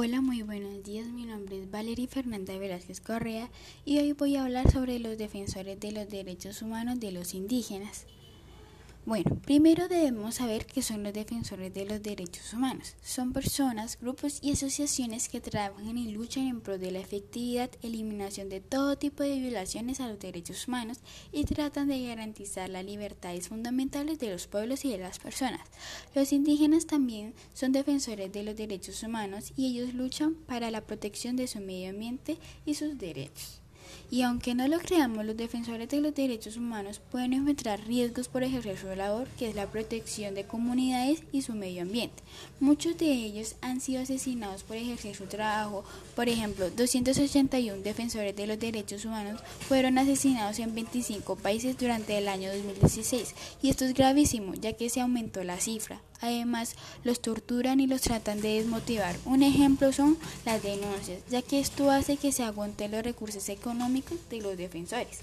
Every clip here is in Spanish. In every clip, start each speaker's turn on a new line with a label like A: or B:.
A: Hola, muy buenos días. Mi nombre es Valeria Fernanda Velázquez Correa y hoy voy a hablar sobre los defensores de los derechos humanos de los indígenas. Bueno, primero debemos saber qué son los defensores de los derechos humanos. Son personas, grupos y asociaciones que trabajan y luchan en pro de la efectividad, eliminación de todo tipo de violaciones a los derechos humanos y tratan de garantizar las libertades fundamentales de los pueblos y de las personas. Los indígenas también son defensores de los derechos humanos y ellos luchan para la protección de su medio ambiente y sus derechos. Y aunque no lo creamos, los defensores de los derechos humanos pueden enfrentar riesgos por ejercer su labor, que es la protección de comunidades y su medio ambiente. Muchos de ellos han sido asesinados por ejercer su trabajo. Por ejemplo, 281 defensores de los derechos humanos fueron asesinados en 25 países durante el año 2016. Y esto es gravísimo, ya que se aumentó la cifra. Además, los torturan y los tratan de desmotivar. Un ejemplo son las denuncias, ya que esto hace que se aguanten los recursos económicos de los defensores.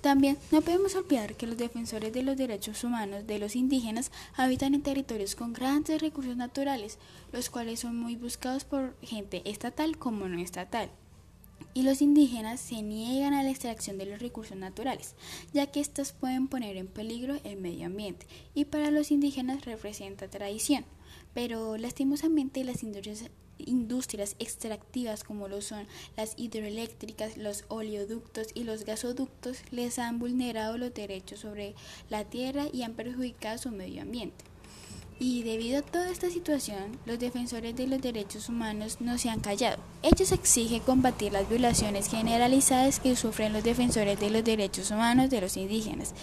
A: También no podemos olvidar que los defensores de los derechos humanos de los indígenas habitan en territorios con grandes recursos naturales, los cuales son muy buscados por gente estatal como no estatal y los indígenas se niegan a la extracción de los recursos naturales, ya que éstas pueden poner en peligro el medio ambiente y para los indígenas representa tradición. Pero lastimosamente las industrias, industrias extractivas como lo son las hidroeléctricas, los oleoductos y los gasoductos les han vulnerado los derechos sobre la tierra y han perjudicado su medio ambiente. Y debido a toda esta situación, los defensores de los derechos humanos no se han callado. Ellos exigen combatir las violaciones generalizadas que sufren los defensores de los derechos humanos de los indígenas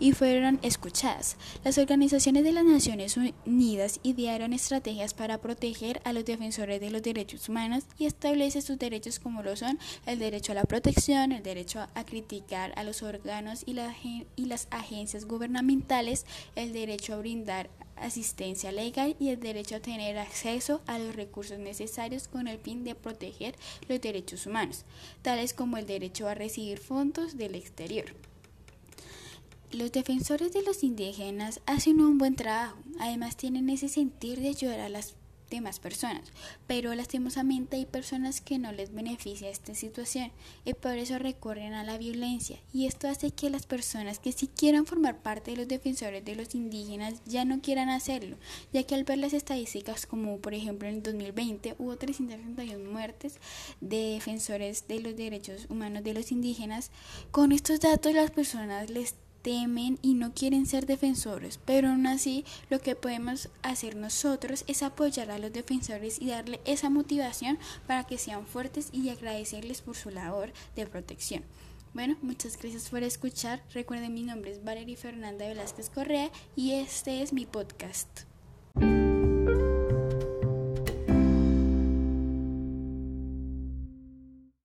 A: y fueron escuchadas. Las organizaciones de las Naciones Unidas idearon estrategias para proteger a los defensores de los derechos humanos y establecen sus derechos como lo son el derecho a la protección, el derecho a criticar a los órganos y, y las agencias gubernamentales, el derecho a brindar asistencia legal y el derecho a tener acceso a los recursos necesarios con el fin de proteger los derechos humanos, tales como el derecho a recibir fondos del exterior. Los defensores de los indígenas hacen un buen trabajo, además tienen ese sentir de ayudar a las demás personas, pero lastimosamente hay personas que no les beneficia esta situación y por eso recurren a la violencia. Y esto hace que las personas que sí quieran formar parte de los defensores de los indígenas ya no quieran hacerlo, ya que al ver las estadísticas como por ejemplo en el 2020 hubo 331 muertes de defensores de los derechos humanos de los indígenas, con estos datos las personas les temen y no quieren ser defensores, pero aún así lo que podemos hacer nosotros es apoyar a los defensores y darle esa motivación para que sean fuertes y agradecerles por su labor de protección. Bueno, muchas gracias por escuchar. Recuerden, mi nombre es Valerie Fernanda Velázquez Correa y este es mi podcast.